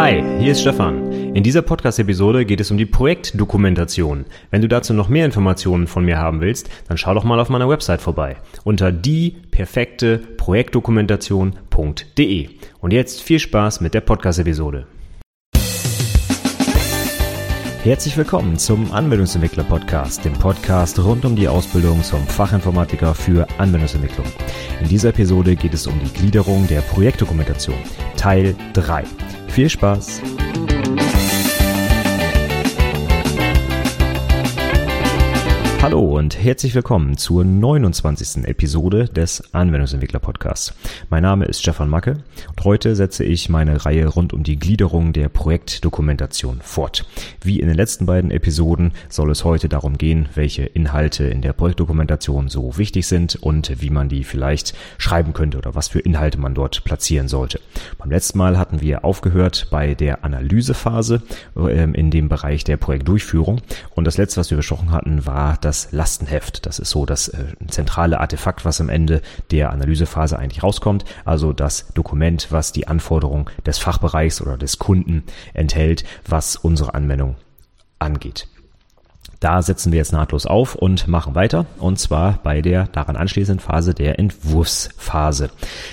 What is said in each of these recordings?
Hi, hier ist Stefan. In dieser Podcast-Episode geht es um die Projektdokumentation. Wenn du dazu noch mehr Informationen von mir haben willst, dann schau doch mal auf meiner Website vorbei unter dieperfekteprojektdokumentation.de. Und jetzt viel Spaß mit der Podcast-Episode. Herzlich willkommen zum Anwendungsentwickler Podcast, dem Podcast rund um die Ausbildung zum Fachinformatiker für Anwendungsentwicklung. In dieser Episode geht es um die Gliederung der Projektdokumentation, Teil 3. Viel Spaß! Hallo und herzlich willkommen zur 29. Episode des Anwendungsentwickler Podcasts. Mein Name ist Stefan Macke und heute setze ich meine Reihe rund um die Gliederung der Projektdokumentation fort. Wie in den letzten beiden Episoden soll es heute darum gehen, welche Inhalte in der Projektdokumentation so wichtig sind und wie man die vielleicht schreiben könnte oder was für Inhalte man dort platzieren sollte. Beim letzten Mal hatten wir aufgehört bei der Analysephase ähm, in dem Bereich der Projektdurchführung und das letzte, was wir besprochen hatten, war das Lastenheft. Das ist so das äh, zentrale Artefakt, was am Ende der Analysephase eigentlich rauskommt. Also das Dokument, was die Anforderungen des Fachbereichs oder des Kunden enthält, was unsere Anwendung angeht. Da setzen wir jetzt nahtlos auf und machen weiter. Und zwar bei der daran anschließenden Phase der Entwurfsphase.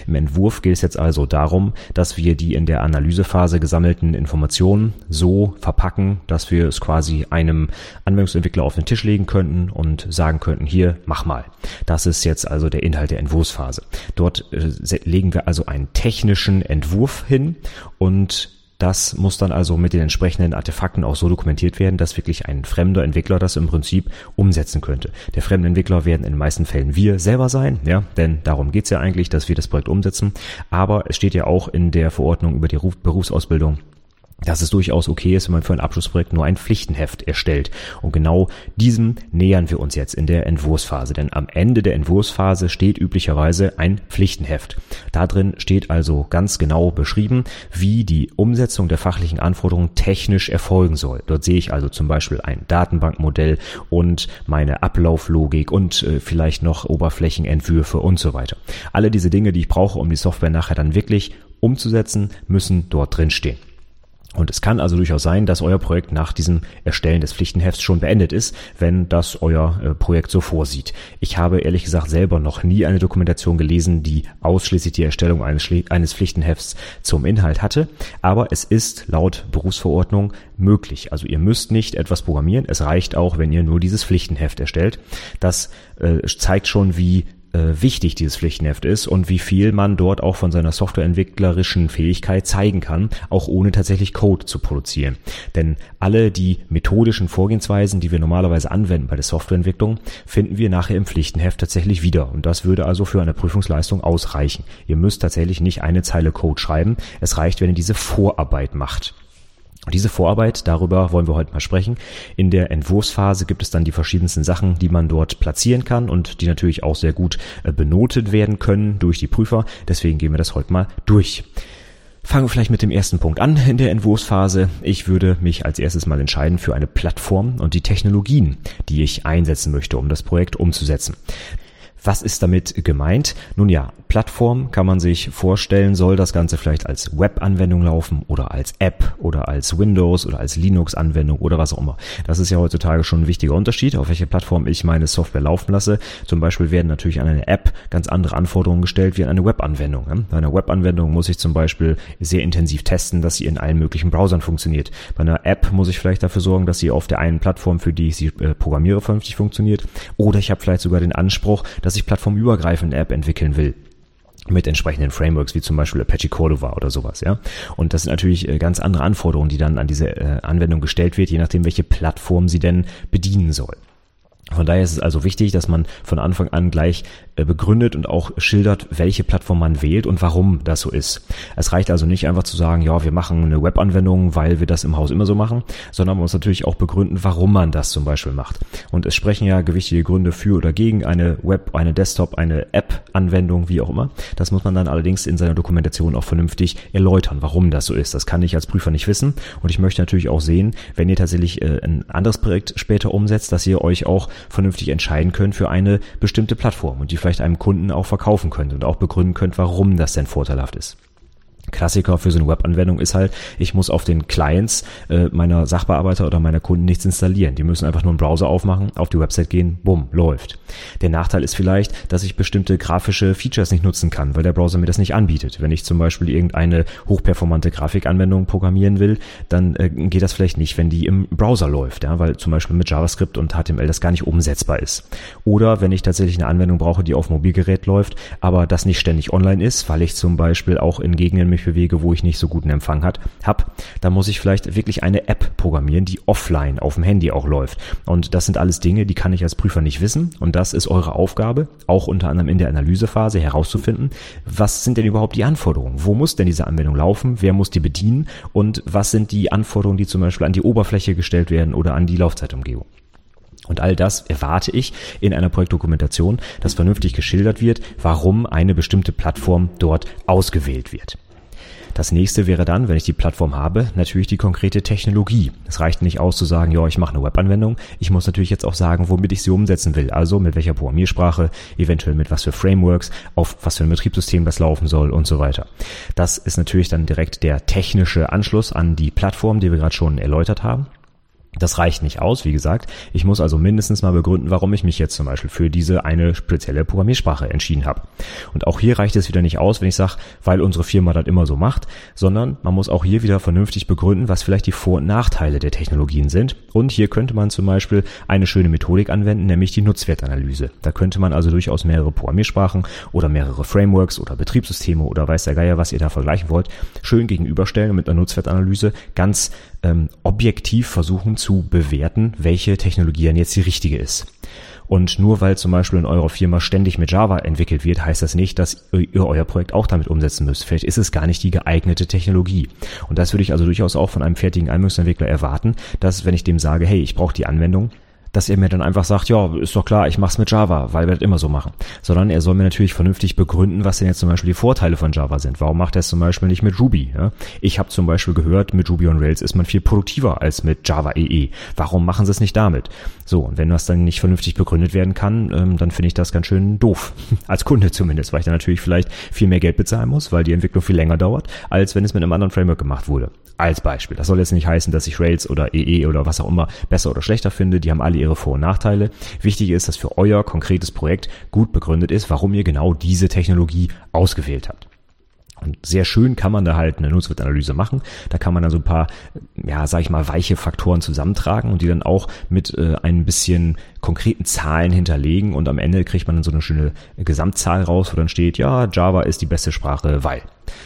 Im Entwurf geht es jetzt also darum, dass wir die in der Analysephase gesammelten Informationen so verpacken, dass wir es quasi einem Anwendungsentwickler auf den Tisch legen könnten und sagen könnten, hier, mach mal. Das ist jetzt also der Inhalt der Entwurfsphase. Dort äh, legen wir also einen technischen Entwurf hin und das muss dann also mit den entsprechenden Artefakten auch so dokumentiert werden, dass wirklich ein fremder Entwickler das im Prinzip umsetzen könnte. Der fremde Entwickler werden in den meisten Fällen wir selber sein, ja, denn darum geht's ja eigentlich, dass wir das Projekt umsetzen. Aber es steht ja auch in der Verordnung über die Berufsausbildung, dass es durchaus okay ist, wenn man für ein Abschlussprojekt nur ein Pflichtenheft erstellt. Und genau diesem nähern wir uns jetzt in der Entwurfsphase. Denn am Ende der Entwurfsphase steht üblicherweise ein Pflichtenheft. Da drin steht also ganz genau beschrieben, wie die Umsetzung der fachlichen Anforderungen technisch erfolgen soll. Dort sehe ich also zum Beispiel ein Datenbankmodell und meine Ablauflogik und äh, vielleicht noch Oberflächenentwürfe und so weiter. Alle diese Dinge, die ich brauche, um die Software nachher dann wirklich umzusetzen, müssen dort drin stehen. Und es kann also durchaus sein, dass euer Projekt nach diesem Erstellen des Pflichtenhefts schon beendet ist, wenn das euer äh, Projekt so vorsieht. Ich habe ehrlich gesagt selber noch nie eine Dokumentation gelesen, die ausschließlich die Erstellung eines, eines Pflichtenhefts zum Inhalt hatte. Aber es ist laut Berufsverordnung möglich. Also ihr müsst nicht etwas programmieren. Es reicht auch, wenn ihr nur dieses Pflichtenheft erstellt. Das äh, zeigt schon, wie wichtig dieses Pflichtenheft ist und wie viel man dort auch von seiner softwareentwicklerischen Fähigkeit zeigen kann, auch ohne tatsächlich Code zu produzieren. Denn alle die methodischen Vorgehensweisen, die wir normalerweise anwenden bei der Softwareentwicklung, finden wir nachher im Pflichtenheft tatsächlich wieder. Und das würde also für eine Prüfungsleistung ausreichen. Ihr müsst tatsächlich nicht eine Zeile Code schreiben. Es reicht, wenn ihr diese Vorarbeit macht. Diese Vorarbeit, darüber wollen wir heute mal sprechen. In der Entwurfsphase gibt es dann die verschiedensten Sachen, die man dort platzieren kann und die natürlich auch sehr gut äh, benotet werden können durch die Prüfer. Deswegen gehen wir das heute mal durch. Fangen wir vielleicht mit dem ersten Punkt an in der Entwurfsphase. Ich würde mich als erstes mal entscheiden für eine Plattform und die Technologien, die ich einsetzen möchte, um das Projekt umzusetzen. Was ist damit gemeint? Nun ja, Plattform kann man sich vorstellen, soll das Ganze vielleicht als Web-Anwendung laufen oder als App oder als Windows oder als Linux-Anwendung oder was auch immer. Das ist ja heutzutage schon ein wichtiger Unterschied, auf welche Plattform ich meine Software laufen lasse. Zum Beispiel werden natürlich an eine App ganz andere Anforderungen gestellt wie an eine Web-Anwendung. Bei einer Web-Anwendung muss ich zum Beispiel sehr intensiv testen, dass sie in allen möglichen Browsern funktioniert. Bei einer App muss ich vielleicht dafür sorgen, dass sie auf der einen Plattform, für die ich sie äh, programmiere, vernünftig funktioniert. Oder ich habe vielleicht sogar den Anspruch, dass dass ich plattformübergreifend App entwickeln will mit entsprechenden Frameworks wie zum Beispiel Apache Cordova oder sowas, ja. Und das sind natürlich äh, ganz andere Anforderungen, die dann an diese äh, Anwendung gestellt wird, je nachdem, welche Plattform sie denn bedienen soll. Von daher ist es also wichtig, dass man von Anfang an gleich begründet und auch schildert, welche Plattform man wählt und warum das so ist. Es reicht also nicht einfach zu sagen, ja, wir machen eine Webanwendung, weil wir das im Haus immer so machen, sondern man muss natürlich auch begründen, warum man das zum Beispiel macht. Und es sprechen ja gewichtige Gründe für oder gegen eine Web, eine Desktop, eine App-Anwendung, wie auch immer. Das muss man dann allerdings in seiner Dokumentation auch vernünftig erläutern, warum das so ist. Das kann ich als Prüfer nicht wissen. Und ich möchte natürlich auch sehen, wenn ihr tatsächlich äh, ein anderes Projekt später umsetzt, dass ihr euch auch vernünftig entscheiden könnt für eine bestimmte Plattform und die vielleicht einem Kunden auch verkaufen könnt und auch begründen könnt, warum das denn vorteilhaft ist. Klassiker für so eine Webanwendung ist halt, ich muss auf den Clients äh, meiner Sachbearbeiter oder meiner Kunden nichts installieren. Die müssen einfach nur einen Browser aufmachen, auf die Website gehen, bumm, läuft. Der Nachteil ist vielleicht, dass ich bestimmte grafische Features nicht nutzen kann, weil der Browser mir das nicht anbietet. Wenn ich zum Beispiel irgendeine hochperformante Grafikanwendung programmieren will, dann äh, geht das vielleicht nicht, wenn die im Browser läuft, ja, weil zum Beispiel mit JavaScript und HTML das gar nicht umsetzbar ist. Oder wenn ich tatsächlich eine Anwendung brauche, die auf Mobilgerät läuft, aber das nicht ständig online ist, weil ich zum Beispiel auch in Gegenden mich bewege, wo ich nicht so guten Empfang hat, hab, dann muss ich vielleicht wirklich eine App programmieren, die offline auf dem Handy auch läuft. Und das sind alles Dinge, die kann ich als Prüfer nicht wissen. Und das ist eure Aufgabe, auch unter anderem in der Analysephase herauszufinden, was sind denn überhaupt die Anforderungen? Wo muss denn diese Anwendung laufen? Wer muss die bedienen? Und was sind die Anforderungen, die zum Beispiel an die Oberfläche gestellt werden oder an die Laufzeitumgebung? Und all das erwarte ich in einer Projektdokumentation, dass vernünftig geschildert wird, warum eine bestimmte Plattform dort ausgewählt wird. Das nächste wäre dann, wenn ich die Plattform habe, natürlich die konkrete Technologie. Es reicht nicht aus zu sagen, ja, ich mache eine Webanwendung. Ich muss natürlich jetzt auch sagen, womit ich sie umsetzen will. Also mit welcher Programmiersprache, eventuell mit was für Frameworks, auf was für ein Betriebssystem das laufen soll und so weiter. Das ist natürlich dann direkt der technische Anschluss an die Plattform, die wir gerade schon erläutert haben. Das reicht nicht aus, wie gesagt. Ich muss also mindestens mal begründen, warum ich mich jetzt zum Beispiel für diese eine spezielle Programmiersprache entschieden habe. Und auch hier reicht es wieder nicht aus, wenn ich sage, weil unsere Firma das immer so macht, sondern man muss auch hier wieder vernünftig begründen, was vielleicht die Vor- und Nachteile der Technologien sind. Und hier könnte man zum Beispiel eine schöne Methodik anwenden, nämlich die Nutzwertanalyse. Da könnte man also durchaus mehrere Programmiersprachen oder mehrere Frameworks oder Betriebssysteme oder weiß der Geier, was ihr da vergleichen wollt, schön gegenüberstellen und mit einer Nutzwertanalyse ganz ähm, objektiv versuchen zu bewerten, welche Technologie dann jetzt die richtige ist. Und nur weil zum Beispiel in eurer Firma ständig mit Java entwickelt wird, heißt das nicht, dass ihr euer Projekt auch damit umsetzen müsst. Vielleicht ist es gar nicht die geeignete Technologie. Und das würde ich also durchaus auch von einem fertigen Anwendungsentwickler erwarten, dass wenn ich dem sage, hey, ich brauche die Anwendung, dass er mir dann einfach sagt, ja, ist doch klar, ich mach's mit Java, weil wir das immer so machen. Sondern er soll mir natürlich vernünftig begründen, was denn jetzt zum Beispiel die Vorteile von Java sind. Warum macht er es zum Beispiel nicht mit Ruby? Ja? Ich habe zum Beispiel gehört, mit Ruby on Rails ist man viel produktiver als mit Java EE. Warum machen sie es nicht damit? So, und wenn das dann nicht vernünftig begründet werden kann, ähm, dann finde ich das ganz schön doof. als Kunde zumindest, weil ich dann natürlich vielleicht viel mehr Geld bezahlen muss, weil die Entwicklung viel länger dauert, als wenn es mit einem anderen Framework gemacht wurde. Als Beispiel. Das soll jetzt nicht heißen, dass ich Rails oder EE oder was auch immer besser oder schlechter finde. Die haben alle ihre Vor- und Nachteile. Wichtig ist, dass für euer konkretes Projekt gut begründet ist, warum ihr genau diese Technologie ausgewählt habt. Und sehr schön kann man da halt eine Nutzwertanalyse machen. Da kann man dann so ein paar, ja, sag ich mal, weiche Faktoren zusammentragen und die dann auch mit äh, ein bisschen konkreten Zahlen hinterlegen und am Ende kriegt man dann so eine schöne Gesamtzahl raus, wo dann steht, ja, Java ist die beste Sprache, weil.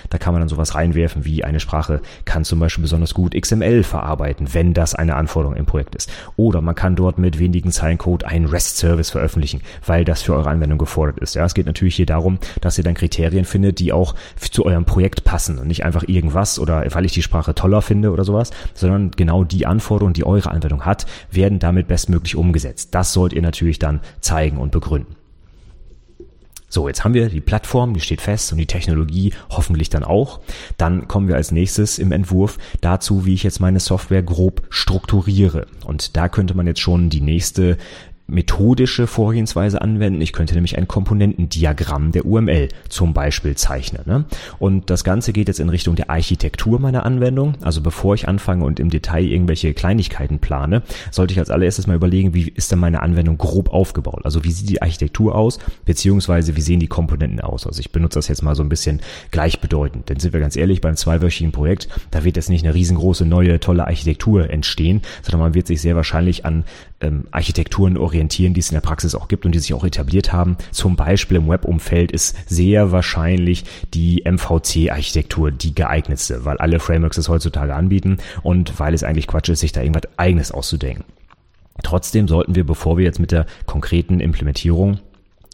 Da kann man dann sowas reinwerfen wie eine Sprache kann zum Beispiel besonders gut XML verarbeiten, wenn das eine Anforderung im Projekt ist. Oder man kann dort mit wenigen Zeilen Code einen REST-Service veröffentlichen, weil das für eure Anwendung gefordert ist. Ja, es geht natürlich hier darum, dass ihr dann Kriterien findet, die auch zu eurem Projekt passen und nicht einfach irgendwas oder weil ich die Sprache toller finde oder sowas, sondern genau die Anforderungen, die eure Anwendung hat, werden damit bestmöglich umgesetzt. Das sollt ihr natürlich dann zeigen und begründen. So, jetzt haben wir die Plattform, die steht fest und die Technologie hoffentlich dann auch. Dann kommen wir als nächstes im Entwurf dazu, wie ich jetzt meine Software grob strukturiere. Und da könnte man jetzt schon die nächste methodische Vorgehensweise anwenden. Ich könnte nämlich ein Komponentendiagramm der UML zum Beispiel zeichnen. Ne? Und das Ganze geht jetzt in Richtung der Architektur meiner Anwendung. Also bevor ich anfange und im Detail irgendwelche Kleinigkeiten plane, sollte ich als allererstes mal überlegen, wie ist denn meine Anwendung grob aufgebaut? Also wie sieht die Architektur aus, beziehungsweise wie sehen die Komponenten aus? Also ich benutze das jetzt mal so ein bisschen gleichbedeutend. Denn sind wir ganz ehrlich, beim zweiwöchigen Projekt, da wird jetzt nicht eine riesengroße, neue, tolle Architektur entstehen, sondern man wird sich sehr wahrscheinlich an ähm, Architekturen orientieren, die es in der Praxis auch gibt und die sich auch etabliert haben. Zum Beispiel im Webumfeld ist sehr wahrscheinlich die MVC-Architektur die geeignetste, weil alle Frameworks es heutzutage anbieten und weil es eigentlich Quatsch ist, sich da irgendwas eigenes auszudenken. Trotzdem sollten wir, bevor wir jetzt mit der konkreten Implementierung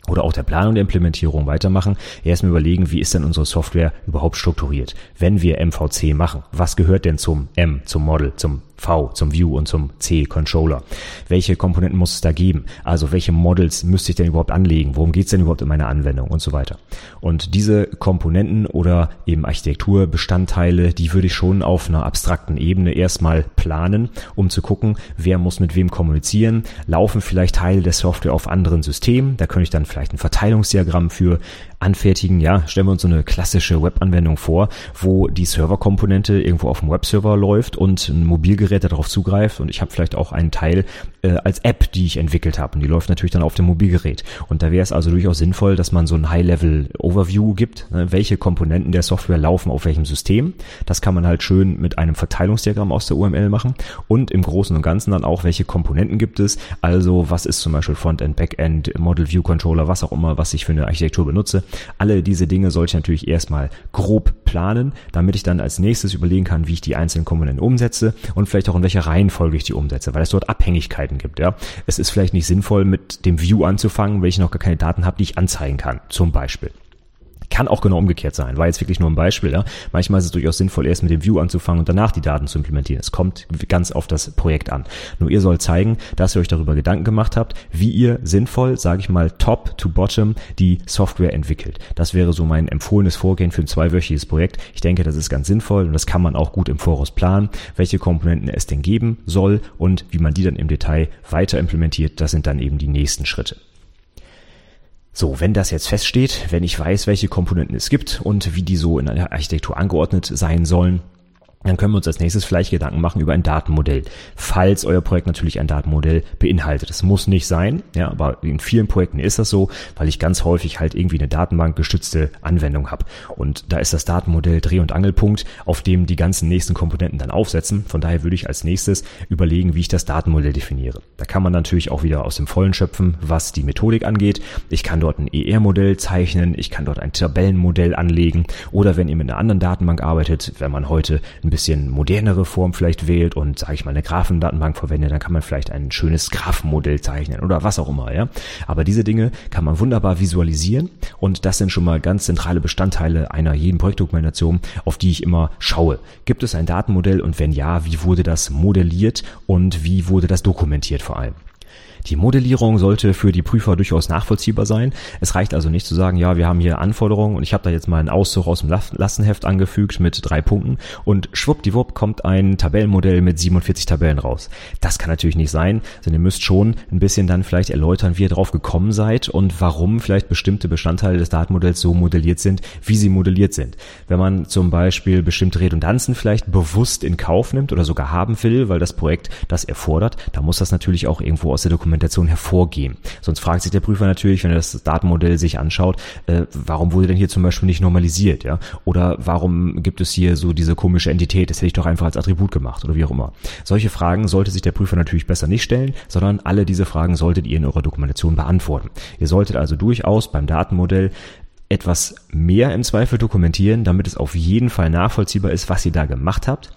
oder auch der Planung der Implementierung weitermachen, erstmal überlegen, wie ist denn unsere Software überhaupt strukturiert? Wenn wir MVC machen, was gehört denn zum M, zum Model, zum V, zum View und zum C-Controller. Welche Komponenten muss es da geben? Also welche Models müsste ich denn überhaupt anlegen? Worum geht's denn überhaupt in meiner Anwendung und so weiter? Und diese Komponenten oder eben Architekturbestandteile, die würde ich schon auf einer abstrakten Ebene erstmal planen, um zu gucken, wer muss mit wem kommunizieren. Laufen vielleicht Teile der Software auf anderen Systemen? Da könnte ich dann vielleicht ein Verteilungsdiagramm für anfertigen. Ja, stellen wir uns so eine klassische Webanwendung vor, wo die Serverkomponente irgendwo auf dem Webserver läuft und ein Mobilgerät darauf zugreift und ich habe vielleicht auch einen Teil äh, als App, die ich entwickelt habe und die läuft natürlich dann auf dem Mobilgerät. Und da wäre es also durchaus sinnvoll, dass man so ein High-Level-Overview gibt, ne, welche Komponenten der Software laufen auf welchem System. Das kann man halt schön mit einem Verteilungsdiagramm aus der UML machen und im Großen und Ganzen dann auch, welche Komponenten gibt es. Also was ist zum Beispiel Frontend, Backend, Model View Controller, was auch immer, was ich für eine Architektur benutze. Alle diese Dinge sollte ich natürlich erstmal grob planen, damit ich dann als nächstes überlegen kann, wie ich die einzelnen Komponenten umsetze und vielleicht auch in welcher Reihenfolge ich die umsetze, weil es dort Abhängigkeiten gibt. Ja, es ist vielleicht nicht sinnvoll, mit dem View anzufangen, wenn ich noch gar keine Daten habe, die ich anzeigen kann, zum Beispiel. Kann auch genau umgekehrt sein. War jetzt wirklich nur ein Beispiel. Ja? Manchmal ist es durchaus sinnvoll, erst mit dem View anzufangen und danach die Daten zu implementieren. Es kommt ganz auf das Projekt an. Nur ihr sollt zeigen, dass ihr euch darüber Gedanken gemacht habt, wie ihr sinnvoll, sage ich mal, top to bottom die Software entwickelt. Das wäre so mein empfohlenes Vorgehen für ein zweiwöchiges Projekt. Ich denke, das ist ganz sinnvoll und das kann man auch gut im Voraus planen, welche Komponenten es denn geben soll und wie man die dann im Detail weiter implementiert. Das sind dann eben die nächsten Schritte. So, wenn das jetzt feststeht, wenn ich weiß, welche Komponenten es gibt und wie die so in einer Architektur angeordnet sein sollen, dann können wir uns als nächstes vielleicht Gedanken machen über ein Datenmodell. Falls euer Projekt natürlich ein Datenmodell beinhaltet. Das muss nicht sein, ja, aber in vielen Projekten ist das so, weil ich ganz häufig halt irgendwie eine datenbankgestützte Anwendung habe. Und da ist das Datenmodell Dreh- und Angelpunkt, auf dem die ganzen nächsten Komponenten dann aufsetzen. Von daher würde ich als nächstes überlegen, wie ich das Datenmodell definiere. Da kann man natürlich auch wieder aus dem Vollen schöpfen, was die Methodik angeht. Ich kann dort ein ER-Modell zeichnen, ich kann dort ein Tabellenmodell anlegen oder wenn ihr mit einer anderen Datenbank arbeitet, wenn man heute ein bisschen modernere Form vielleicht wählt und, sage ich mal, eine Graphendatenbank verwendet, dann kann man vielleicht ein schönes Graphenmodell zeichnen oder was auch immer, ja. Aber diese Dinge kann man wunderbar visualisieren und das sind schon mal ganz zentrale Bestandteile einer jeden Projektdokumentation, auf die ich immer schaue. Gibt es ein Datenmodell und wenn ja, wie wurde das modelliert und wie wurde das dokumentiert vor allem? Die Modellierung sollte für die Prüfer durchaus nachvollziehbar sein. Es reicht also nicht zu sagen, ja, wir haben hier Anforderungen und ich habe da jetzt mal einen Auszug aus dem Lastenheft angefügt mit drei Punkten und schwuppdiwupp kommt ein Tabellenmodell mit 47 Tabellen raus. Das kann natürlich nicht sein, sondern ihr müsst schon ein bisschen dann vielleicht erläutern, wie ihr drauf gekommen seid und warum vielleicht bestimmte Bestandteile des Datenmodells so modelliert sind, wie sie modelliert sind. Wenn man zum Beispiel bestimmte Redundanzen vielleicht bewusst in Kauf nimmt oder sogar haben will, weil das Projekt das erfordert, dann muss das natürlich auch irgendwo aus der Dokumentation Dokumentation hervorgehen. Sonst fragt sich der Prüfer natürlich, wenn er das Datenmodell sich anschaut, äh, warum wurde denn hier zum Beispiel nicht normalisiert, ja? Oder warum gibt es hier so diese komische Entität? Das hätte ich doch einfach als Attribut gemacht oder wie auch immer. Solche Fragen sollte sich der Prüfer natürlich besser nicht stellen, sondern alle diese Fragen solltet ihr in eurer Dokumentation beantworten. Ihr solltet also durchaus beim Datenmodell etwas mehr im Zweifel dokumentieren, damit es auf jeden Fall nachvollziehbar ist, was ihr da gemacht habt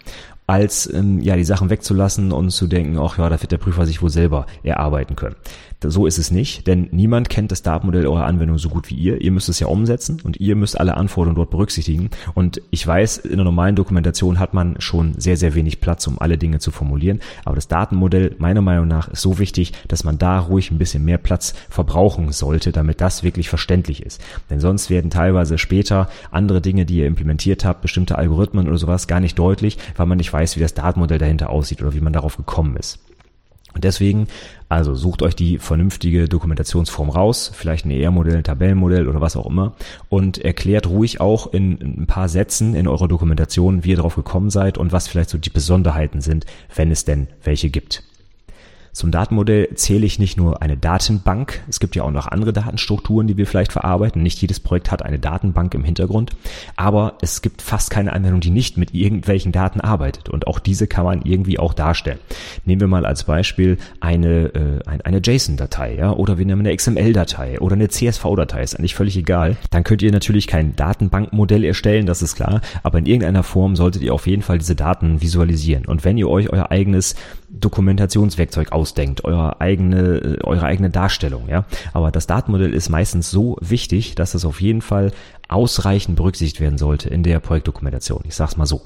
als ähm, ja die Sachen wegzulassen und zu denken, ach ja, da wird der Prüfer sich wohl selber erarbeiten können. So ist es nicht, denn niemand kennt das Datenmodell eurer Anwendung so gut wie ihr. Ihr müsst es ja umsetzen und ihr müsst alle Anforderungen dort berücksichtigen. Und ich weiß, in der normalen Dokumentation hat man schon sehr, sehr wenig Platz, um alle Dinge zu formulieren. Aber das Datenmodell meiner Meinung nach ist so wichtig, dass man da ruhig ein bisschen mehr Platz verbrauchen sollte, damit das wirklich verständlich ist. Denn sonst werden teilweise später andere Dinge, die ihr implementiert habt, bestimmte Algorithmen oder sowas gar nicht deutlich, weil man nicht weiß, wie das Datenmodell dahinter aussieht oder wie man darauf gekommen ist. Und deswegen, also sucht euch die vernünftige Dokumentationsform raus, vielleicht ein ER-Modell, ein Tabellenmodell oder was auch immer und erklärt ruhig auch in ein paar Sätzen in eurer Dokumentation, wie ihr darauf gekommen seid und was vielleicht so die Besonderheiten sind, wenn es denn welche gibt. Zum Datenmodell zähle ich nicht nur eine Datenbank, es gibt ja auch noch andere Datenstrukturen, die wir vielleicht verarbeiten. Nicht jedes Projekt hat eine Datenbank im Hintergrund, aber es gibt fast keine Anwendung, die nicht mit irgendwelchen Daten arbeitet und auch diese kann man irgendwie auch darstellen. Nehmen wir mal als Beispiel eine, äh, eine JSON-Datei, ja, oder wir nehmen eine XML-Datei oder eine CSV-Datei, ist eigentlich völlig egal. Dann könnt ihr natürlich kein Datenbankmodell erstellen, das ist klar, aber in irgendeiner Form solltet ihr auf jeden Fall diese Daten visualisieren. Und wenn ihr euch euer eigenes Dokumentationswerkzeug ausdenkt, eure eigene, eure eigene Darstellung, ja. Aber das Datenmodell ist meistens so wichtig, dass es auf jeden Fall ausreichend berücksichtigt werden sollte in der Projektdokumentation. Ich sag's mal so.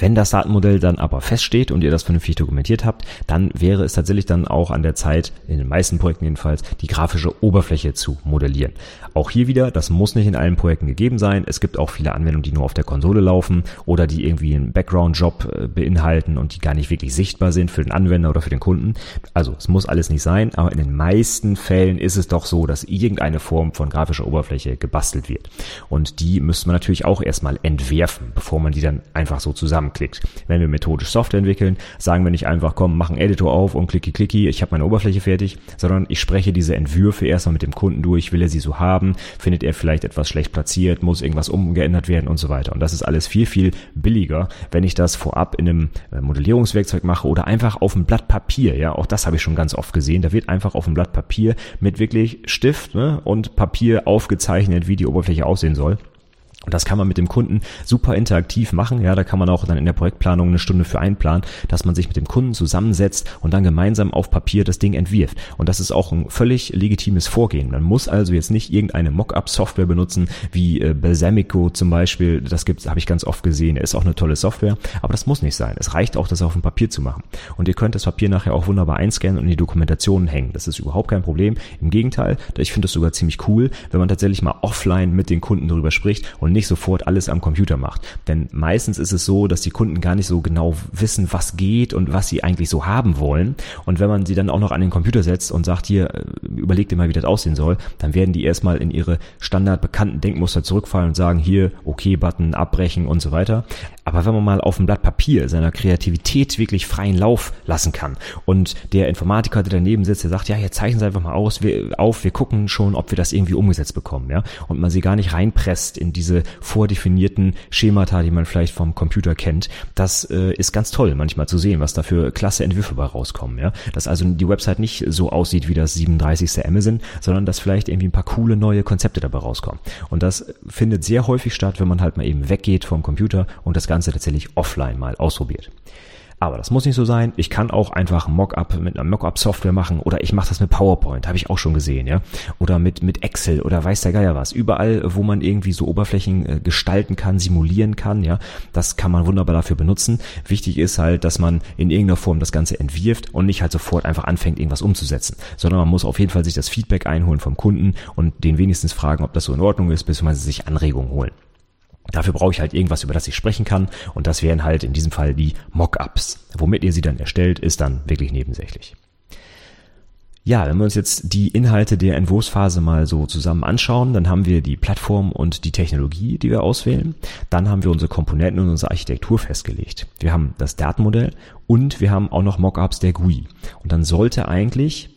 Wenn das Datenmodell dann aber feststeht und ihr das vernünftig dokumentiert habt, dann wäre es tatsächlich dann auch an der Zeit, in den meisten Projekten jedenfalls, die grafische Oberfläche zu modellieren. Auch hier wieder, das muss nicht in allen Projekten gegeben sein. Es gibt auch viele Anwendungen, die nur auf der Konsole laufen oder die irgendwie einen Background-Job äh, beinhalten und die gar nicht wirklich sichtbar sind für den Anwender oder für den Kunden. Also es muss alles nicht sein, aber in den meisten Fällen ist es doch so, dass irgendeine Form von grafischer Oberfläche gebastelt wird. Und die müsste man natürlich auch erstmal entwerfen, bevor man die dann einfach so zusammenklickt. Wenn wir methodisch Software entwickeln, sagen wir nicht einfach, komm, mach einen Editor auf und klicki klicki, ich habe meine Oberfläche fertig, sondern ich spreche diese Entwürfe erstmal mit dem Kunden durch, will er sie so haben, findet er vielleicht etwas schlecht platziert, muss irgendwas umgeändert werden und so weiter. Und das ist alles viel, viel billiger, wenn ich das vorab in einem äh, Modellierungswerkzeug mache oder einfach auf einem Blatt Papier. Ja, auch das habe ich schon ganz oft gesehen. Da wird einfach auf einem Blatt Papier mit wirklich Stift ne, und Papier aufgezeichnet, wie die Oberfläche aussehen soll. Und das kann man mit dem Kunden super interaktiv machen. Ja, da kann man auch dann in der Projektplanung eine Stunde für einplanen, dass man sich mit dem Kunden zusammensetzt und dann gemeinsam auf Papier das Ding entwirft. Und das ist auch ein völlig legitimes Vorgehen. Man muss also jetzt nicht irgendeine Mockup-Software benutzen, wie äh, Balsamico zum Beispiel. Das gibt's, habe ich ganz oft gesehen. Ist auch eine tolle Software, aber das muss nicht sein. Es reicht auch, das auf dem Papier zu machen. Und ihr könnt das Papier nachher auch wunderbar einscannen und in die Dokumentation hängen. Das ist überhaupt kein Problem. Im Gegenteil, ich finde es sogar ziemlich cool, wenn man tatsächlich mal offline mit den Kunden darüber spricht und und nicht sofort alles am Computer macht. Denn meistens ist es so, dass die Kunden gar nicht so genau wissen, was geht und was sie eigentlich so haben wollen. Und wenn man sie dann auch noch an den Computer setzt und sagt, hier, äh, überleg dir mal, wie das aussehen soll, dann werden die erstmal in ihre standardbekannten Denkmuster zurückfallen und sagen, hier, okay-Button, abbrechen und so weiter. Aber wenn man mal auf dem Blatt Papier seiner Kreativität wirklich freien Lauf lassen kann und der Informatiker, der daneben sitzt, der sagt, ja, jetzt zeichnen Sie einfach mal aus, wir, auf, wir gucken schon, ob wir das irgendwie umgesetzt bekommen, ja, und man sie gar nicht reinpresst in diese vordefinierten Schemata, die man vielleicht vom Computer kennt, das äh, ist ganz toll manchmal zu sehen, was da für klasse Entwürfe bei rauskommen, ja, dass also die Website nicht so aussieht wie das 37. Amazon, sondern dass vielleicht irgendwie ein paar coole neue Konzepte dabei rauskommen. Und das findet sehr häufig statt, wenn man halt mal eben weggeht vom Computer und das Ganze tatsächlich offline mal ausprobiert. Aber das muss nicht so sein. Ich kann auch einfach Mockup mit einer Mockup-Software machen oder ich mache das mit PowerPoint, habe ich auch schon gesehen, ja. Oder mit, mit Excel oder weiß der Geier was. Überall, wo man irgendwie so Oberflächen äh, gestalten kann, simulieren kann, ja, das kann man wunderbar dafür benutzen. Wichtig ist halt, dass man in irgendeiner Form das Ganze entwirft und nicht halt sofort einfach anfängt, irgendwas umzusetzen, sondern man muss auf jeden Fall sich das Feedback einholen vom Kunden und den wenigstens fragen, ob das so in Ordnung ist, beziehungsweise sich Anregungen holen. Dafür brauche ich halt irgendwas, über das ich sprechen kann. Und das wären halt in diesem Fall die Mockups. Womit ihr sie dann erstellt, ist dann wirklich nebensächlich. Ja, wenn wir uns jetzt die Inhalte der Entwurfsphase mal so zusammen anschauen, dann haben wir die Plattform und die Technologie, die wir auswählen. Dann haben wir unsere Komponenten und unsere Architektur festgelegt. Wir haben das Datenmodell und wir haben auch noch Mockups der GUI. Und dann sollte eigentlich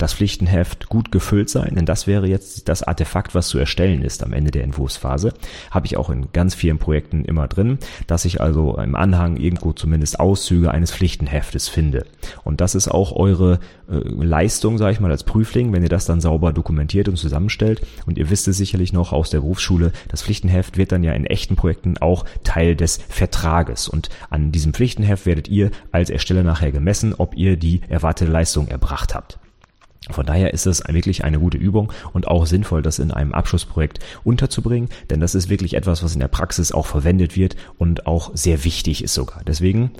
das Pflichtenheft gut gefüllt sein, denn das wäre jetzt das Artefakt, was zu erstellen ist am Ende der Entwurfsphase. Habe ich auch in ganz vielen Projekten immer drin, dass ich also im Anhang irgendwo zumindest Auszüge eines Pflichtenheftes finde. Und das ist auch eure äh, Leistung, sage ich mal, als Prüfling, wenn ihr das dann sauber dokumentiert und zusammenstellt. Und ihr wisst es sicherlich noch aus der Berufsschule, das Pflichtenheft wird dann ja in echten Projekten auch Teil des Vertrages. Und an diesem Pflichtenheft werdet ihr als Ersteller nachher gemessen, ob ihr die erwartete Leistung erbracht habt. Von daher ist es wirklich eine gute Übung und auch sinnvoll, das in einem Abschlussprojekt unterzubringen, denn das ist wirklich etwas, was in der Praxis auch verwendet wird und auch sehr wichtig ist sogar. Deswegen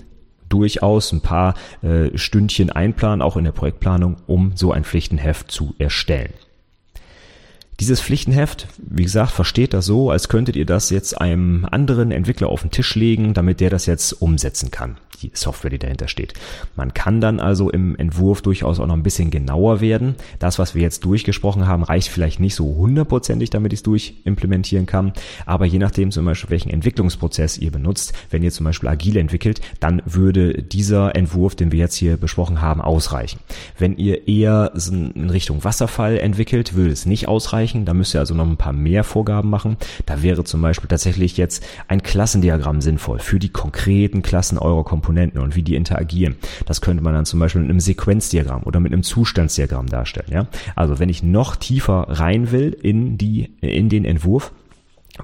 durchaus ein paar äh, Stündchen einplanen, auch in der Projektplanung, um so ein Pflichtenheft zu erstellen. Dieses Pflichtenheft, wie gesagt, versteht das so, als könntet ihr das jetzt einem anderen Entwickler auf den Tisch legen, damit der das jetzt umsetzen kann die Software, die dahinter steht. Man kann dann also im Entwurf durchaus auch noch ein bisschen genauer werden. Das, was wir jetzt durchgesprochen haben, reicht vielleicht nicht so hundertprozentig, damit ich es durchimplementieren kann. Aber je nachdem zum Beispiel, welchen Entwicklungsprozess ihr benutzt, wenn ihr zum Beispiel agil entwickelt, dann würde dieser Entwurf, den wir jetzt hier besprochen haben, ausreichen. Wenn ihr eher in Richtung Wasserfall entwickelt, würde es nicht ausreichen. Da müsst ihr also noch ein paar mehr Vorgaben machen. Da wäre zum Beispiel tatsächlich jetzt ein Klassendiagramm sinnvoll für die konkreten Klassen eurer Komponenten Komponenten und wie die interagieren. Das könnte man dann zum Beispiel mit einem Sequenzdiagramm oder mit einem Zustandsdiagramm darstellen. Ja? Also wenn ich noch tiefer rein will in die in den Entwurf,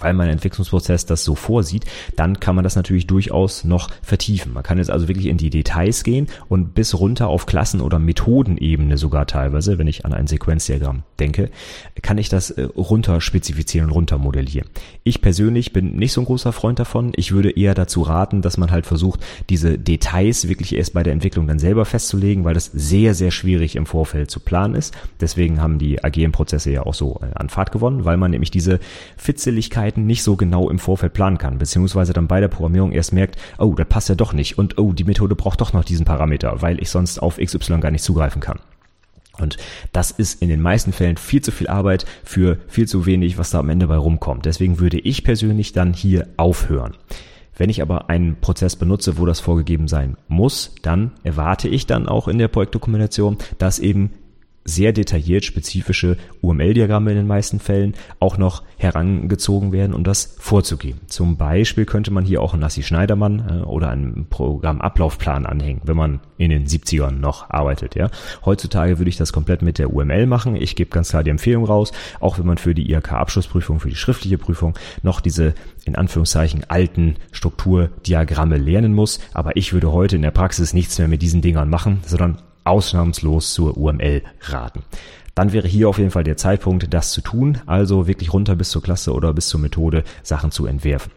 weil mein Entwicklungsprozess das so vorsieht, dann kann man das natürlich durchaus noch vertiefen. Man kann jetzt also wirklich in die Details gehen und bis runter auf Klassen- oder Methodenebene sogar teilweise, wenn ich an ein Sequenzdiagramm denke, kann ich das äh, runter spezifizieren und runter modellieren. Ich persönlich bin nicht so ein großer Freund davon. Ich würde eher dazu raten, dass man halt versucht, diese Details wirklich erst bei der Entwicklung dann selber festzulegen, weil das sehr, sehr schwierig im Vorfeld zu planen ist. Deswegen haben die agilen Prozesse ja auch so äh, an Fahrt gewonnen, weil man nämlich diese Fitzeligkeit Fähigkeiten nicht so genau im Vorfeld planen kann, beziehungsweise dann bei der Programmierung erst merkt, oh, das passt ja doch nicht und oh, die Methode braucht doch noch diesen Parameter, weil ich sonst auf XY gar nicht zugreifen kann. Und das ist in den meisten Fällen viel zu viel Arbeit für viel zu wenig, was da am Ende bei rumkommt. Deswegen würde ich persönlich dann hier aufhören. Wenn ich aber einen Prozess benutze, wo das vorgegeben sein muss, dann erwarte ich dann auch in der Projektdokumentation, dass eben sehr detailliert spezifische UML-Diagramme in den meisten Fällen auch noch herangezogen werden, um das vorzugeben. Zum Beispiel könnte man hier auch einen Nassi Schneidermann äh, oder einen Programmablaufplan anhängen, wenn man in den 70ern noch arbeitet. Ja. Heutzutage würde ich das komplett mit der UML machen. Ich gebe ganz klar die Empfehlung raus, auch wenn man für die IHK-Abschlussprüfung, für die schriftliche Prüfung noch diese in Anführungszeichen alten Strukturdiagramme lernen muss. Aber ich würde heute in der Praxis nichts mehr mit diesen Dingern machen, sondern ausnahmslos zur UML raten. Dann wäre hier auf jeden Fall der Zeitpunkt, das zu tun, also wirklich runter bis zur Klasse oder bis zur Methode Sachen zu entwerfen.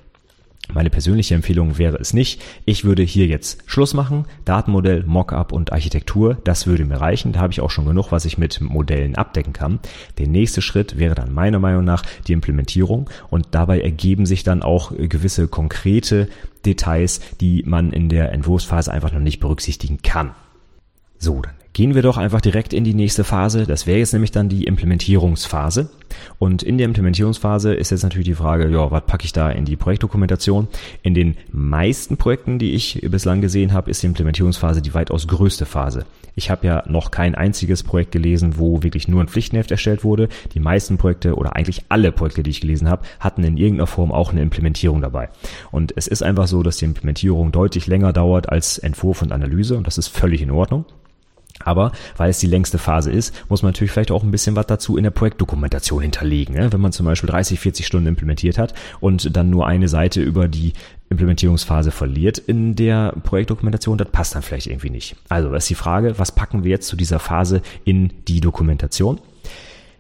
Meine persönliche Empfehlung wäre es nicht. Ich würde hier jetzt Schluss machen. Datenmodell, Mockup und Architektur, das würde mir reichen. Da habe ich auch schon genug, was ich mit Modellen abdecken kann. Der nächste Schritt wäre dann meiner Meinung nach die Implementierung und dabei ergeben sich dann auch gewisse konkrete Details, die man in der Entwurfsphase einfach noch nicht berücksichtigen kann. So, dann gehen wir doch einfach direkt in die nächste Phase. Das wäre jetzt nämlich dann die Implementierungsphase. Und in der Implementierungsphase ist jetzt natürlich die Frage, ja, was packe ich da in die Projektdokumentation? In den meisten Projekten, die ich bislang gesehen habe, ist die Implementierungsphase die weitaus größte Phase. Ich habe ja noch kein einziges Projekt gelesen, wo wirklich nur ein Pflichtenheft erstellt wurde. Die meisten Projekte oder eigentlich alle Projekte, die ich gelesen habe, hatten in irgendeiner Form auch eine Implementierung dabei. Und es ist einfach so, dass die Implementierung deutlich länger dauert als Entwurf und Analyse und das ist völlig in Ordnung. Aber weil es die längste Phase ist, muss man natürlich vielleicht auch ein bisschen was dazu in der Projektdokumentation hinterlegen. Ne? Wenn man zum Beispiel 30, 40 Stunden implementiert hat und dann nur eine Seite über die Implementierungsphase verliert in der Projektdokumentation, das passt dann vielleicht irgendwie nicht. Also, das ist die Frage, was packen wir jetzt zu dieser Phase in die Dokumentation?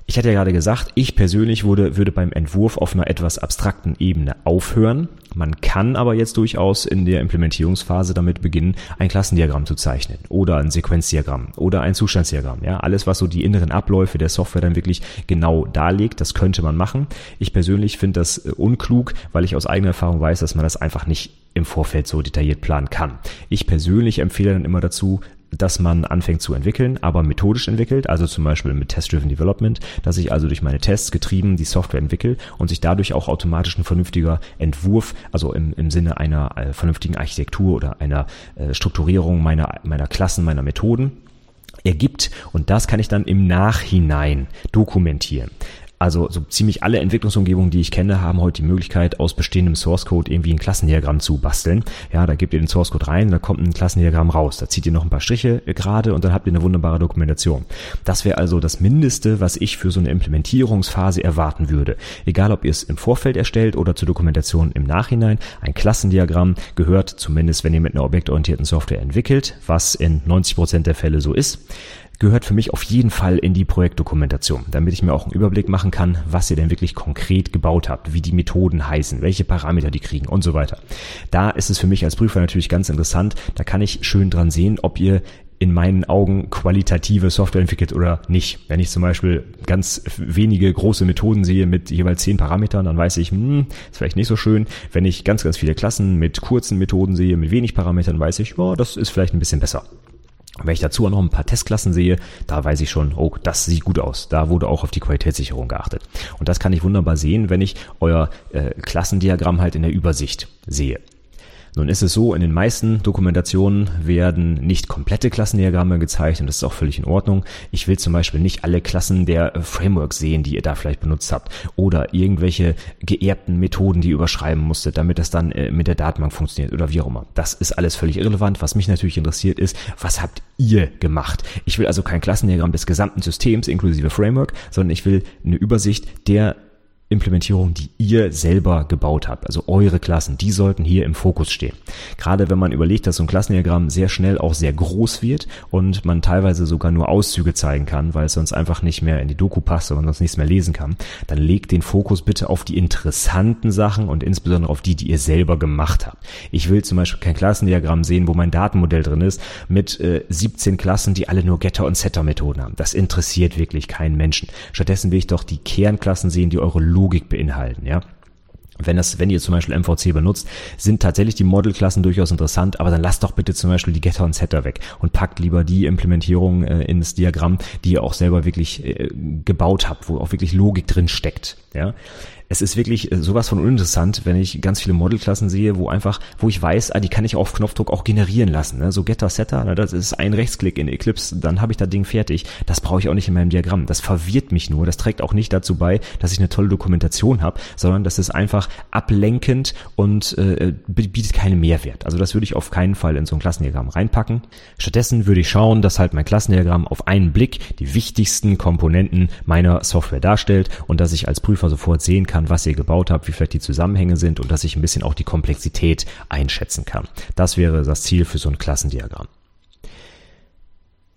Ich hatte ja gerade gesagt, ich persönlich würde, würde beim Entwurf auf einer etwas abstrakten Ebene aufhören. Man kann aber jetzt durchaus in der Implementierungsphase damit beginnen, ein Klassendiagramm zu zeichnen oder ein Sequenzdiagramm oder ein Zustandsdiagramm. Ja, alles, was so die inneren Abläufe der Software dann wirklich genau darlegt, das könnte man machen. Ich persönlich finde das äh, unklug, weil ich aus eigener Erfahrung weiß, dass man das einfach nicht im Vorfeld so detailliert planen kann. Ich persönlich empfehle dann immer dazu, dass man anfängt zu entwickeln, aber methodisch entwickelt, also zum Beispiel mit Test-Driven Development, dass ich also durch meine Tests getrieben die Software entwickle und sich dadurch auch automatisch ein vernünftiger Entwurf, also im, im Sinne einer äh, vernünftigen Architektur oder einer äh, Strukturierung meiner, meiner Klassen, meiner Methoden ergibt und das kann ich dann im Nachhinein dokumentieren. Also so ziemlich alle Entwicklungsumgebungen, die ich kenne, haben heute die Möglichkeit, aus bestehendem Source Code irgendwie ein Klassendiagramm zu basteln. Ja, da gebt ihr den Source Code rein, da kommt ein Klassendiagramm raus. Da zieht ihr noch ein paar Striche gerade und dann habt ihr eine wunderbare Dokumentation. Das wäre also das Mindeste, was ich für so eine Implementierungsphase erwarten würde. Egal, ob ihr es im Vorfeld erstellt oder zur Dokumentation im Nachhinein. Ein Klassendiagramm gehört zumindest, wenn ihr mit einer objektorientierten Software entwickelt, was in 90 Prozent der Fälle so ist gehört für mich auf jeden Fall in die Projektdokumentation, damit ich mir auch einen Überblick machen kann, was ihr denn wirklich konkret gebaut habt, wie die Methoden heißen, welche Parameter die kriegen und so weiter. Da ist es für mich als Prüfer natürlich ganz interessant, da kann ich schön dran sehen, ob ihr in meinen Augen qualitative Software entwickelt oder nicht. Wenn ich zum Beispiel ganz wenige große Methoden sehe mit jeweils zehn Parametern, dann weiß ich, hm, ist vielleicht nicht so schön. Wenn ich ganz, ganz viele Klassen mit kurzen Methoden sehe, mit wenig Parametern, weiß ich, oh, das ist vielleicht ein bisschen besser. Wenn ich dazu auch noch ein paar Testklassen sehe, da weiß ich schon, oh, das sieht gut aus. Da wurde auch auf die Qualitätssicherung geachtet. Und das kann ich wunderbar sehen, wenn ich euer äh, Klassendiagramm halt in der Übersicht sehe. Nun ist es so, in den meisten Dokumentationen werden nicht komplette Klassendiagramme gezeigt und das ist auch völlig in Ordnung. Ich will zum Beispiel nicht alle Klassen der Frameworks sehen, die ihr da vielleicht benutzt habt oder irgendwelche geerbten Methoden, die ihr überschreiben musstet, damit das dann äh, mit der Datenbank funktioniert oder wie auch immer. Das ist alles völlig irrelevant. Was mich natürlich interessiert ist, was habt ihr gemacht? Ich will also kein Klassendiagramm des gesamten Systems inklusive Framework, sondern ich will eine Übersicht der Implementierungen, die ihr selber gebaut habt, also eure Klassen, die sollten hier im Fokus stehen. Gerade wenn man überlegt, dass so ein Klassendiagramm sehr schnell auch sehr groß wird und man teilweise sogar nur Auszüge zeigen kann, weil es sonst einfach nicht mehr in die Doku passt und sonst nichts mehr lesen kann, dann legt den Fokus bitte auf die interessanten Sachen und insbesondere auf die, die ihr selber gemacht habt. Ich will zum Beispiel kein Klassendiagramm sehen, wo mein Datenmodell drin ist mit äh, 17 Klassen, die alle nur Getter- und Setter-Methoden haben. Das interessiert wirklich keinen Menschen. Stattdessen will ich doch die Kernklassen sehen, die eure Logik beinhalten, ja. Wenn das, wenn ihr zum Beispiel MVC benutzt, sind tatsächlich die Modelklassen durchaus interessant, aber dann lasst doch bitte zum Beispiel die Getter und Setter weg und packt lieber die Implementierung äh, ins Diagramm, die ihr auch selber wirklich äh, gebaut habt, wo auch wirklich Logik drin steckt. Ja, es ist wirklich äh, sowas von uninteressant, wenn ich ganz viele Modelklassen sehe, wo einfach, wo ich weiß, ah, die kann ich auf Knopfdruck auch generieren lassen. Ne? So Getter, Setter, ne? das ist ein Rechtsklick in Eclipse, dann habe ich das Ding fertig. Das brauche ich auch nicht in meinem Diagramm. Das verwirrt mich nur. Das trägt auch nicht dazu bei, dass ich eine tolle Dokumentation habe, sondern das ist einfach ablenkend und äh, bietet keinen Mehrwert. Also das würde ich auf keinen Fall in so ein Klassendiagramm reinpacken. Stattdessen würde ich schauen, dass halt mein Klassendiagramm auf einen Blick die wichtigsten Komponenten meiner Software darstellt und dass ich als Prüfer sofort sehen kann, kann, was ihr gebaut habt, wie vielleicht die Zusammenhänge sind und dass ich ein bisschen auch die Komplexität einschätzen kann. Das wäre das Ziel für so ein Klassendiagramm.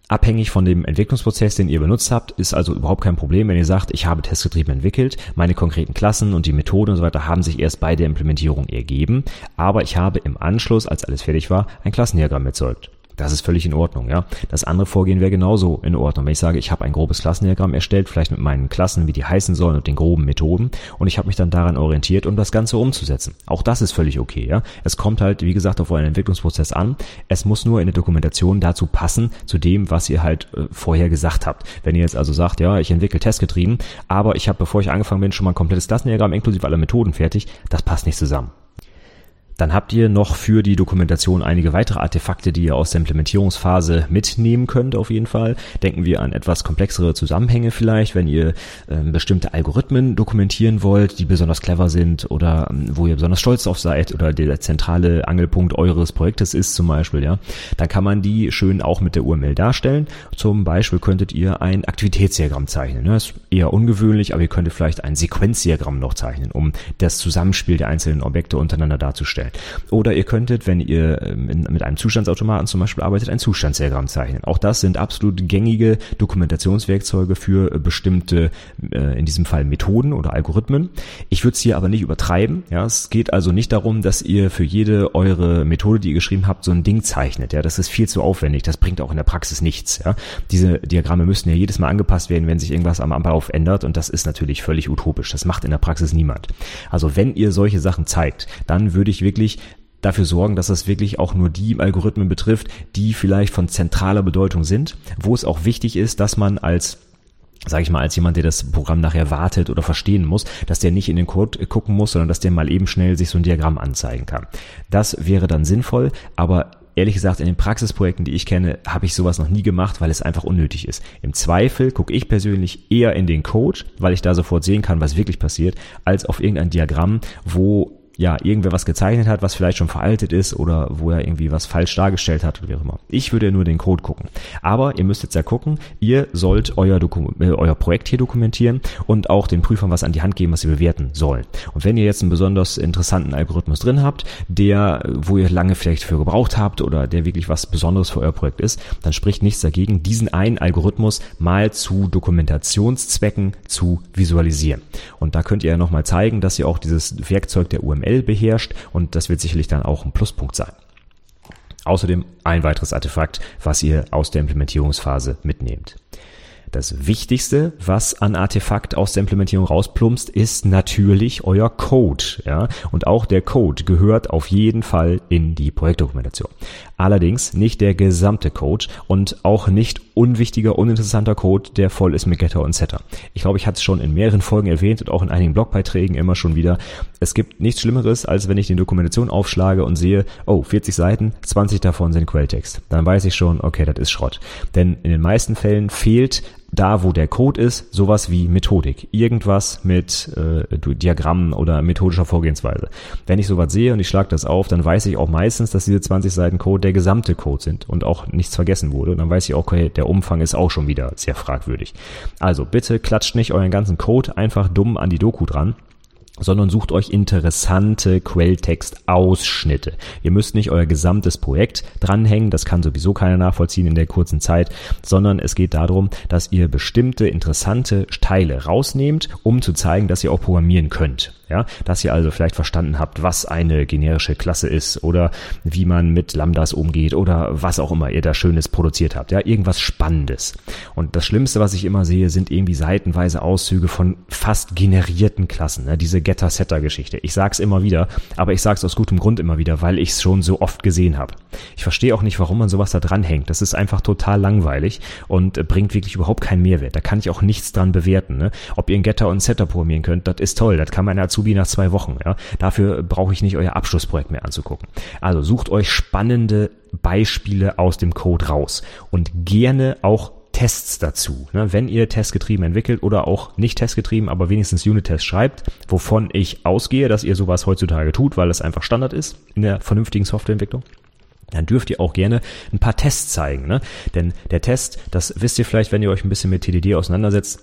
Abhängig von dem Entwicklungsprozess, den ihr benutzt habt, ist also überhaupt kein Problem, wenn ihr sagt, ich habe testgetrieben entwickelt, meine konkreten Klassen und die Methoden und so weiter haben sich erst bei der Implementierung ergeben, aber ich habe im Anschluss, als alles fertig war, ein Klassendiagramm erzeugt. Das ist völlig in Ordnung, ja. Das andere Vorgehen wäre genauso in Ordnung. Wenn ich sage, ich habe ein grobes Klassendiagramm erstellt, vielleicht mit meinen Klassen, wie die heißen sollen und den groben Methoden und ich habe mich dann daran orientiert, um das Ganze umzusetzen. Auch das ist völlig okay, ja. Es kommt halt, wie gesagt, auf euren Entwicklungsprozess an. Es muss nur in der Dokumentation dazu passen, zu dem, was ihr halt äh, vorher gesagt habt. Wenn ihr jetzt also sagt, ja, ich entwickle testgetrieben, aber ich habe, bevor ich angefangen bin, schon mal ein komplettes Klassendiagramm inklusive aller Methoden fertig, das passt nicht zusammen. Dann habt ihr noch für die Dokumentation einige weitere Artefakte, die ihr aus der Implementierungsphase mitnehmen könnt, auf jeden Fall. Denken wir an etwas komplexere Zusammenhänge vielleicht, wenn ihr ähm, bestimmte Algorithmen dokumentieren wollt, die besonders clever sind oder ähm, wo ihr besonders stolz drauf seid oder der zentrale Angelpunkt eures Projektes ist zum Beispiel, ja. Dann kann man die schön auch mit der UML darstellen. Zum Beispiel könntet ihr ein Aktivitätsdiagramm zeichnen. Das ist eher ungewöhnlich, aber ihr könntet vielleicht ein Sequenzdiagramm noch zeichnen, um das Zusammenspiel der einzelnen Objekte untereinander darzustellen erstellen. Oder ihr könntet, wenn ihr ähm, mit einem Zustandsautomaten zum Beispiel arbeitet, ein Zustandsdiagramm zeichnen. Auch das sind absolut gängige Dokumentationswerkzeuge für äh, bestimmte, äh, in diesem Fall Methoden oder Algorithmen. Ich würde es hier aber nicht übertreiben. Ja, es geht also nicht darum, dass ihr für jede eure Methode, die ihr geschrieben habt, so ein Ding zeichnet. Ja, das ist viel zu aufwendig. Das bringt auch in der Praxis nichts. Ja, diese Diagramme müssen ja jedes Mal angepasst werden, wenn sich irgendwas am Ablauf ändert und das ist natürlich völlig utopisch. Das macht in der Praxis niemand. Also wenn ihr solche Sachen zeigt, dann würde ich wirklich wirklich dafür sorgen, dass das wirklich auch nur die Algorithmen betrifft, die vielleicht von zentraler Bedeutung sind, wo es auch wichtig ist, dass man als sage ich mal, als jemand, der das Programm nachher wartet oder verstehen muss, dass der nicht in den Code gucken muss, sondern dass der mal eben schnell sich so ein Diagramm anzeigen kann. Das wäre dann sinnvoll, aber ehrlich gesagt, in den Praxisprojekten, die ich kenne, habe ich sowas noch nie gemacht, weil es einfach unnötig ist. Im Zweifel gucke ich persönlich eher in den Code, weil ich da sofort sehen kann, was wirklich passiert, als auf irgendein Diagramm, wo ja, irgendwer was gezeichnet hat, was vielleicht schon veraltet ist oder wo er irgendwie was falsch dargestellt hat oder wie auch immer. Ich würde nur den Code gucken. Aber ihr müsst jetzt ja gucken, ihr sollt euer, Dokum äh, euer Projekt hier dokumentieren und auch den Prüfern was an die Hand geben, was sie bewerten sollen. Und wenn ihr jetzt einen besonders interessanten Algorithmus drin habt, der, wo ihr lange vielleicht für gebraucht habt oder der wirklich was Besonderes für euer Projekt ist, dann spricht nichts dagegen, diesen einen Algorithmus mal zu Dokumentationszwecken zu visualisieren. Und da könnt ihr ja nochmal zeigen, dass ihr auch dieses Werkzeug der UML HTML beherrscht und das wird sicherlich dann auch ein Pluspunkt sein. Außerdem ein weiteres Artefakt, was ihr aus der Implementierungsphase mitnehmt. Das Wichtigste, was an Artefakt aus der Implementierung rausplumpst, ist natürlich euer Code. Ja? Und auch der Code gehört auf jeden Fall in die Projektdokumentation. Allerdings nicht der gesamte Code und auch nicht unwichtiger, uninteressanter Code, der voll ist mit Getter und Setter. Ich glaube, ich hatte es schon in mehreren Folgen erwähnt und auch in einigen Blogbeiträgen immer schon wieder. Es gibt nichts Schlimmeres, als wenn ich die Dokumentation aufschlage und sehe, oh, 40 Seiten, 20 davon sind Quelltext. Dann weiß ich schon, okay, das ist Schrott. Denn in den meisten Fällen fehlt da, wo der Code ist, sowas wie Methodik. Irgendwas mit äh, Diagrammen oder methodischer Vorgehensweise. Wenn ich sowas sehe und ich schlage das auf, dann weiß ich auch meistens, dass diese 20 Seiten Code der gesamte Code sind und auch nichts vergessen wurde. Und dann weiß ich auch, okay, der Umfang ist auch schon wieder sehr fragwürdig. Also bitte klatscht nicht euren ganzen Code einfach dumm an die Doku dran sondern sucht euch interessante Quelltextausschnitte. Ihr müsst nicht euer gesamtes Projekt dranhängen, das kann sowieso keiner nachvollziehen in der kurzen Zeit, sondern es geht darum, dass ihr bestimmte interessante Teile rausnehmt, um zu zeigen, dass ihr auch programmieren könnt. Ja, dass ihr also vielleicht verstanden habt, was eine generische Klasse ist oder wie man mit Lambdas umgeht oder was auch immer ihr da Schönes produziert habt. Ja, irgendwas Spannendes. Und das Schlimmste, was ich immer sehe, sind irgendwie seitenweise Auszüge von fast generierten Klassen. Ne? Diese Getter-Setter-Geschichte. Ich sag's immer wieder, aber ich sag's aus gutem Grund immer wieder, weil ich es schon so oft gesehen habe. Ich verstehe auch nicht, warum man sowas da dranhängt. Das ist einfach total langweilig und bringt wirklich überhaupt keinen Mehrwert. Da kann ich auch nichts dran bewerten. Ne? Ob ihr einen Getter und Setter programmieren könnt, das ist toll. Das kann dazu Azubi nach zwei Wochen. Ja? Dafür brauche ich nicht euer Abschlussprojekt mehr anzugucken. Also sucht euch spannende Beispiele aus dem Code raus und gerne auch Tests dazu. Ne? Wenn ihr testgetrieben entwickelt oder auch nicht testgetrieben, aber wenigstens Unit-Tests schreibt, wovon ich ausgehe, dass ihr sowas heutzutage tut, weil es einfach Standard ist in der vernünftigen Softwareentwicklung dann dürft ihr auch gerne ein paar Tests zeigen. Ne? Denn der Test, das wisst ihr vielleicht, wenn ihr euch ein bisschen mit TDD auseinandersetzt,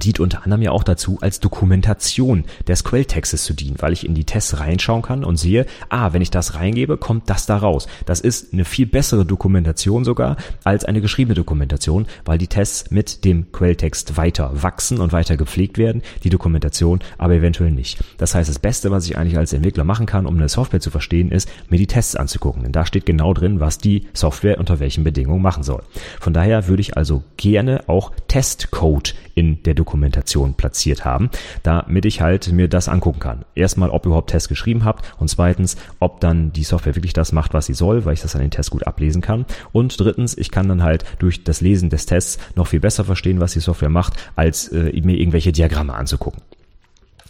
dient unter anderem ja auch dazu, als Dokumentation des Quelltextes zu dienen, weil ich in die Tests reinschauen kann und sehe, ah, wenn ich das reingebe, kommt das da raus. Das ist eine viel bessere Dokumentation sogar als eine geschriebene Dokumentation, weil die Tests mit dem Quelltext weiter wachsen und weiter gepflegt werden, die Dokumentation aber eventuell nicht. Das heißt, das Beste, was ich eigentlich als Entwickler machen kann, um eine Software zu verstehen, ist, mir die Tests anzugucken. Denn da steht genau drin, was die Software unter welchen Bedingungen machen soll. Von daher würde ich also gerne auch Testcode in der Dokumentation platziert haben, damit ich halt mir das angucken kann. Erstmal, ob ihr überhaupt Tests geschrieben habt und zweitens, ob dann die Software wirklich das macht, was sie soll, weil ich das an den Tests gut ablesen kann. Und drittens, ich kann dann halt durch das Lesen des Tests noch viel besser verstehen, was die Software macht, als äh, mir irgendwelche Diagramme anzugucken.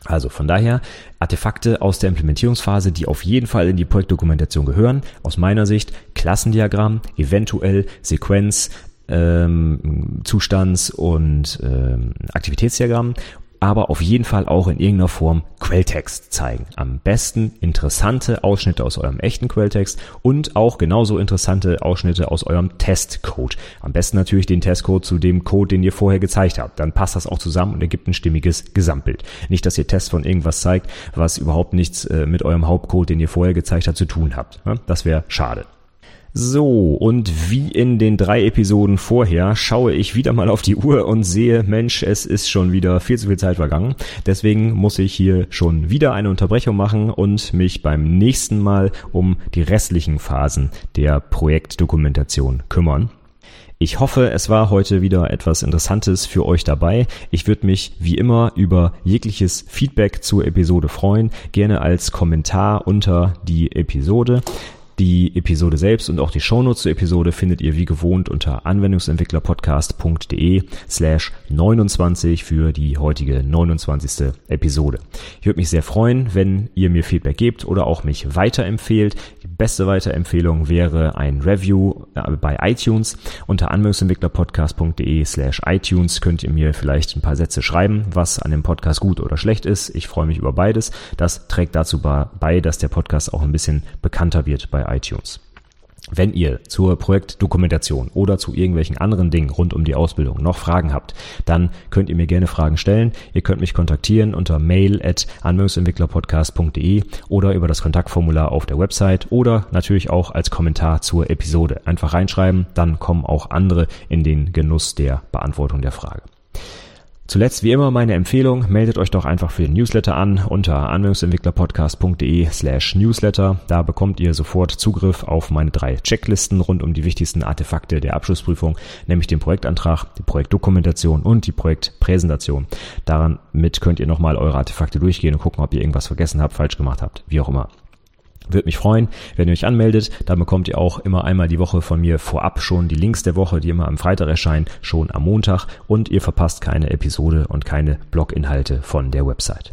Also von daher Artefakte aus der Implementierungsphase, die auf jeden Fall in die Projektdokumentation gehören. Aus meiner Sicht Klassendiagramm, eventuell Sequenz, ähm, Zustands- und ähm, Aktivitätsdiagramm aber auf jeden Fall auch in irgendeiner Form Quelltext zeigen. Am besten interessante Ausschnitte aus eurem echten Quelltext und auch genauso interessante Ausschnitte aus eurem Testcode. Am besten natürlich den Testcode zu dem Code, den ihr vorher gezeigt habt. Dann passt das auch zusammen und ergibt ein stimmiges Gesamtbild. Nicht, dass ihr Tests von irgendwas zeigt, was überhaupt nichts äh, mit eurem Hauptcode, den ihr vorher gezeigt habt, zu tun habt. Das wäre schade. So, und wie in den drei Episoden vorher schaue ich wieder mal auf die Uhr und sehe, Mensch, es ist schon wieder viel zu viel Zeit vergangen. Deswegen muss ich hier schon wieder eine Unterbrechung machen und mich beim nächsten Mal um die restlichen Phasen der Projektdokumentation kümmern. Ich hoffe, es war heute wieder etwas Interessantes für euch dabei. Ich würde mich wie immer über jegliches Feedback zur Episode freuen, gerne als Kommentar unter die Episode. Die Episode selbst und auch die Shownotes zur Episode findet ihr wie gewohnt unter anwendungsentwicklerpodcast.de slash 29 für die heutige 29. Episode. Ich würde mich sehr freuen, wenn ihr mir Feedback gebt oder auch mich weiterempfehlt. Die beste Weiterempfehlung wäre ein Review äh, bei iTunes. Unter anwendungsentwicklerpodcast.de slash iTunes könnt ihr mir vielleicht ein paar Sätze schreiben, was an dem Podcast gut oder schlecht ist. Ich freue mich über beides. Das trägt dazu bei, dass der Podcast auch ein bisschen bekannter wird bei iTunes. Wenn ihr zur Projektdokumentation oder zu irgendwelchen anderen Dingen rund um die Ausbildung noch Fragen habt, dann könnt ihr mir gerne Fragen stellen. Ihr könnt mich kontaktieren unter mail at anwendungsentwicklerpodcast.de oder über das Kontaktformular auf der Website oder natürlich auch als Kommentar zur Episode. Einfach reinschreiben, dann kommen auch andere in den Genuss der Beantwortung der Frage. Zuletzt wie immer meine Empfehlung, meldet euch doch einfach für den Newsletter an unter anwendungsentwicklerpodcast.de slash newsletter. Da bekommt ihr sofort Zugriff auf meine drei Checklisten rund um die wichtigsten Artefakte der Abschlussprüfung, nämlich den Projektantrag, die Projektdokumentation und die Projektpräsentation. Daran mit könnt ihr nochmal eure Artefakte durchgehen und gucken, ob ihr irgendwas vergessen habt, falsch gemacht habt, wie auch immer. Würde mich freuen, wenn ihr euch anmeldet. Da bekommt ihr auch immer einmal die Woche von mir vorab schon die Links der Woche, die immer am Freitag erscheinen, schon am Montag. Und ihr verpasst keine Episode und keine Bloginhalte von der Website.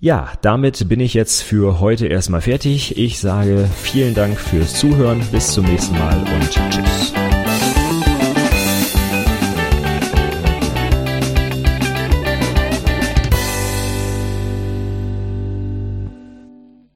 Ja, damit bin ich jetzt für heute erstmal fertig. Ich sage vielen Dank fürs Zuhören. Bis zum nächsten Mal und tschüss.